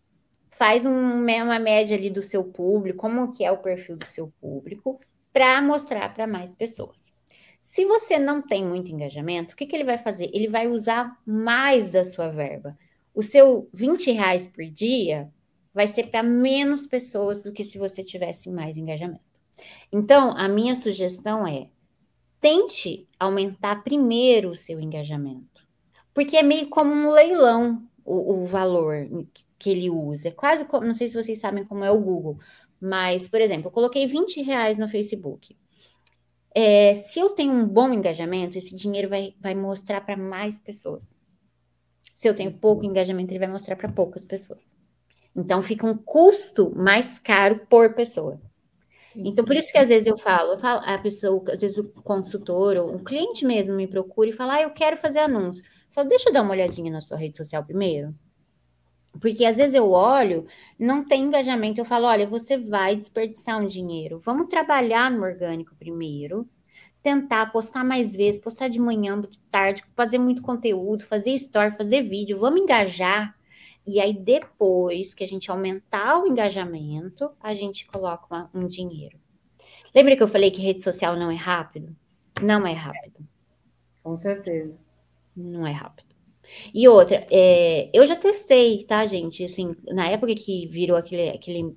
faz um, uma média ali do seu público, como que é o perfil do seu público, para mostrar para mais pessoas. Se você não tem muito engajamento, o que, que ele vai fazer? Ele vai usar mais da sua verba. O seu 20 reais por dia vai ser para menos pessoas do que se você tivesse mais engajamento. Então, a minha sugestão é tente aumentar primeiro o seu engajamento, porque é meio como um leilão o, o valor que ele usa. É quase como, não sei se vocês sabem como é o Google, mas, por exemplo, eu coloquei 20 reais no Facebook. É, se eu tenho um bom engajamento, esse dinheiro vai, vai mostrar para mais pessoas. Se eu tenho pouco engajamento, ele vai mostrar para poucas pessoas. Então, fica um custo mais caro por pessoa. Então, por isso que às vezes eu falo, eu falo a pessoa, às vezes o consultor ou o cliente mesmo me procura e fala, ah, eu quero fazer anúncio. Eu falo, deixa eu dar uma olhadinha na sua rede social primeiro. Porque às vezes eu olho, não tem engajamento, eu falo, olha, você vai desperdiçar um dinheiro. Vamos trabalhar no orgânico primeiro, tentar postar mais vezes, postar de manhã, de tarde, fazer muito conteúdo, fazer story, fazer vídeo, vamos engajar. E aí, depois que a gente aumentar o engajamento, a gente coloca uma, um dinheiro. Lembra que eu falei que rede social não é rápido? Não é rápido. Com certeza. Não é rápido. E outra, é, eu já testei, tá, gente? Assim, na época que virou aquele, aquele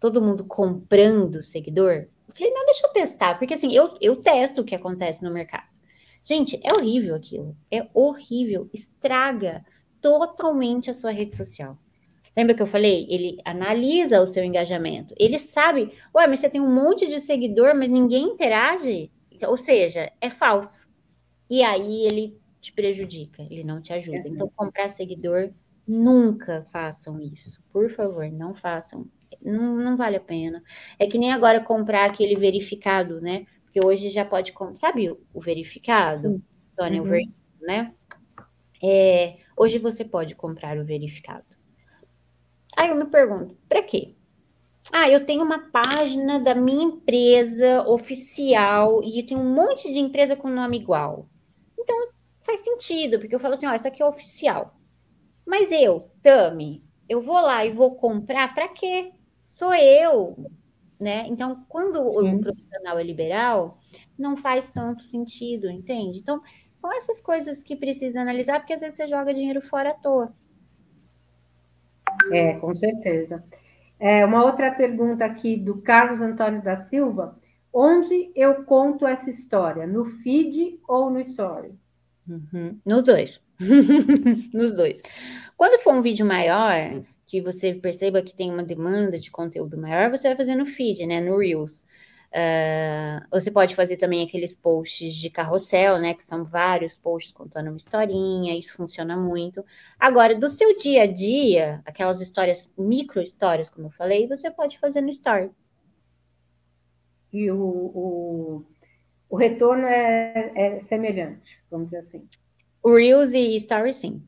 todo mundo comprando seguidor, eu falei, não, deixa eu testar, porque assim, eu, eu testo o que acontece no mercado. Gente, é horrível aquilo. É horrível. Estraga totalmente a sua rede social. Lembra que eu falei? Ele analisa o seu engajamento. Ele sabe, ué, mas você tem um monte de seguidor, mas ninguém interage. Ou seja, é falso. E aí ele te prejudica, ele não te ajuda. Então, comprar seguidor, nunca façam isso. Por favor, não façam. Não, não vale a pena. É que nem agora comprar aquele verificado, né? Porque hoje já pode comprar. Sabe o verificado? Sônia, uhum. o né? É, hoje você pode comprar o verificado. Aí eu me pergunto, para quê? Ah, eu tenho uma página da minha empresa oficial e tem um monte de empresa com nome igual. Então, faz sentido, porque eu falo assim, ó, isso aqui é oficial. Mas eu, Tami, eu vou lá e vou comprar para quê? Sou eu, né? Então, quando o profissional é liberal, não faz tanto sentido, entende? Então, são essas coisas que precisa analisar, porque às vezes você joga dinheiro fora à toa. É, com certeza. É, uma outra pergunta aqui do Carlos Antônio da Silva. Onde eu conto essa história? No feed ou no story? Uhum. Nos dois. Nos dois. Quando for um vídeo maior, que você perceba que tem uma demanda de conteúdo maior, você vai fazer no feed, né? No Reels. Uh, você pode fazer também aqueles posts de carrossel, né? Que são vários posts contando uma historinha, isso funciona muito. Agora, do seu dia a dia, aquelas histórias, micro histórias, como eu falei, você pode fazer no story. e o, o, o retorno é, é semelhante, vamos dizer assim. O Reels e Story, sim.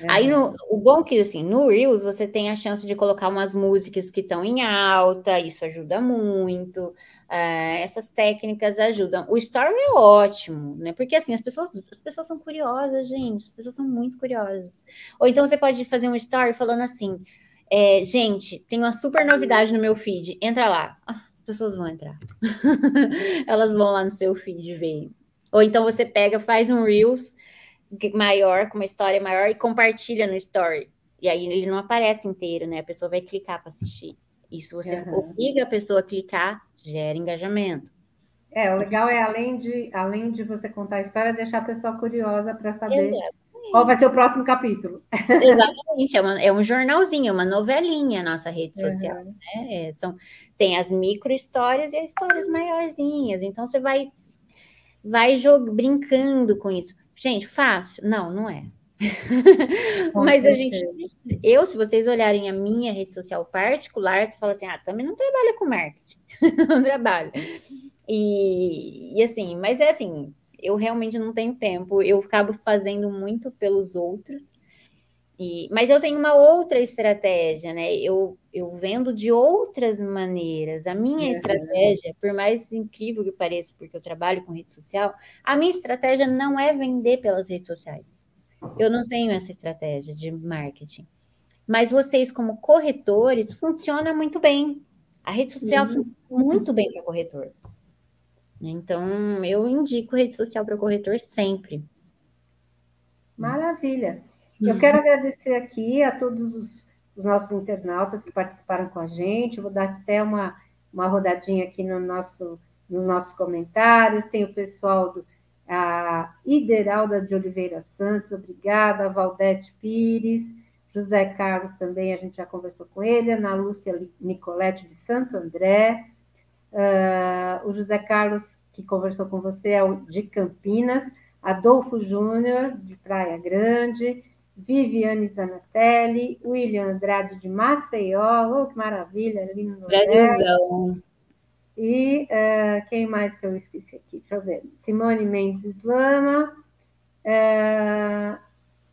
É. Aí, no, o bom é que, assim, no Reels você tem a chance de colocar umas músicas que estão em alta, isso ajuda muito, uh, essas técnicas ajudam. O Story é ótimo, né? Porque, assim, as pessoas, as pessoas são curiosas, gente, as pessoas são muito curiosas. Ou então você pode fazer um Story falando assim, é, gente, tem uma super novidade no meu feed, entra lá. Ah, as pessoas vão entrar. Elas vão lá no seu feed ver. Ou então você pega, faz um Reels maior, com uma história maior, e compartilha no story. E aí ele não aparece inteiro, né? A pessoa vai clicar para assistir. Isso você uhum. obriga a pessoa a clicar, gera engajamento. É, o legal é além de, além de você contar a história, deixar a pessoa curiosa para saber Exatamente. qual vai ser o próximo capítulo. Exatamente, é, uma, é um jornalzinho, é uma novelinha a nossa rede social. Uhum. Né? É, são, tem as micro histórias e as histórias maiorzinhas. Então você vai, vai jog, brincando com isso. Gente, fácil? Não, não é. Mas a gente, eu, se vocês olharem a minha rede social particular, você fala assim: ah, também não trabalha com marketing, não trabalha. E, e assim, mas é assim, eu realmente não tenho tempo, eu acabo fazendo muito pelos outros. E, mas eu tenho uma outra estratégia, né? Eu, eu vendo de outras maneiras. A minha uhum. estratégia, por mais incrível que pareça, porque eu trabalho com rede social, a minha estratégia não é vender pelas redes sociais. Eu não tenho essa estratégia de marketing. Mas vocês, como corretores, funciona muito bem. A rede social uhum. funciona muito bem para corretor. Então, eu indico rede social para corretor sempre. Maravilha. Eu quero agradecer aqui a todos os, os, nossos internautas que participaram com a gente. Vou dar até uma, uma rodadinha aqui no nosso, nos nossos comentários. Tem o pessoal do a Ideralda de Oliveira Santos, obrigada, Valdete Pires, José Carlos também, a gente já conversou com ele, Ana Lúcia Nicolete de Santo André, uh, o José Carlos, que conversou com você, é o de Campinas, Adolfo Júnior, de Praia Grande, Viviane Zanatelli, William Andrade de Maceió, oh, que maravilha, ali no Brasilzão. E uh, quem mais que eu esqueci aqui? Deixa eu ver. Simone Mendes Islama. Uh,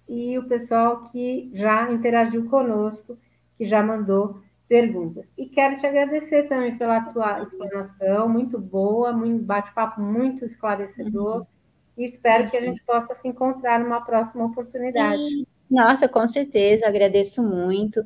e o pessoal que já interagiu conosco, que já mandou perguntas. E quero te agradecer também pela tua explanação, muito boa, muito bate-papo muito esclarecedor. Uhum. E espero que a gente possa se encontrar numa próxima oportunidade. Sim. Nossa, com certeza, agradeço muito.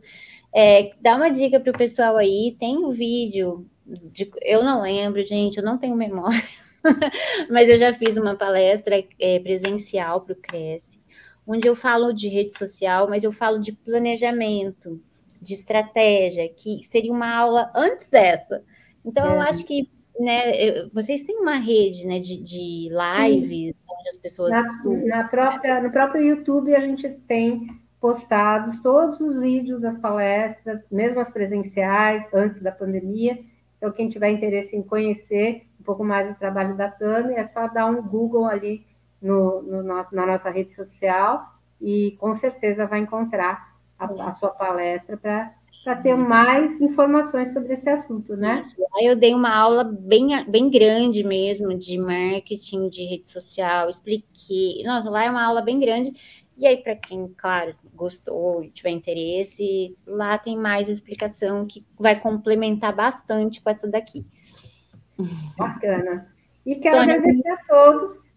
É, dá uma dica para o pessoal aí, tem um vídeo, de, eu não lembro, gente, eu não tenho memória, mas eu já fiz uma palestra é, presencial para o Cresce, onde eu falo de rede social, mas eu falo de planejamento, de estratégia, que seria uma aula antes dessa. Então, é. eu acho que né, vocês têm uma rede né, de, de lives Sim. onde as pessoas. Na, na, própria, no próprio YouTube a gente tem postados todos os vídeos das palestras, mesmo as presenciais, antes da pandemia. Então, quem tiver interesse em conhecer um pouco mais o trabalho da Tami, é só dar um Google ali no, no nosso, na nossa rede social e com certeza vai encontrar a, a sua palestra para para ter mais informações sobre esse assunto, né? Isso. Aí eu dei uma aula bem, bem grande mesmo de marketing de rede social, expliquei. Nossa, lá é uma aula bem grande. E aí, para quem, claro, gostou e tiver interesse, lá tem mais explicação que vai complementar bastante com essa daqui. Bacana. E quero Sônia... agradecer a todos.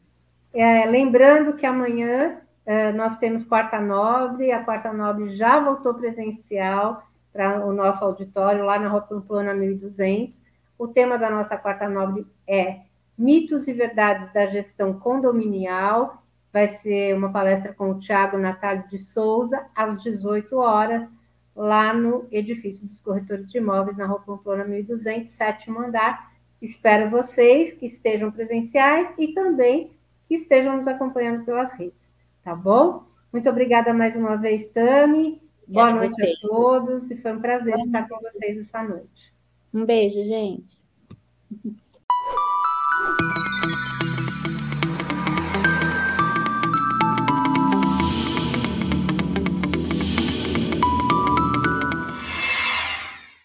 É, lembrando que amanhã é, nós temos Quarta Nobre, a Quarta Nobre já voltou presencial para o nosso auditório lá na Rua Pamplona 1200. O tema da nossa quarta nobre é Mitos e Verdades da Gestão Condominial. Vai ser uma palestra com o Tiago Natália de Souza, às 18 horas, lá no edifício dos corretores de imóveis, na Rua Pamplona 1200, sétimo andar. Espero vocês que estejam presenciais e também que estejam nos acompanhando pelas redes, tá bom? Muito obrigada mais uma vez, Tami. Boa noite vocês. a todos e foi um prazer Boa estar com vocês essa noite. Um beijo, gente.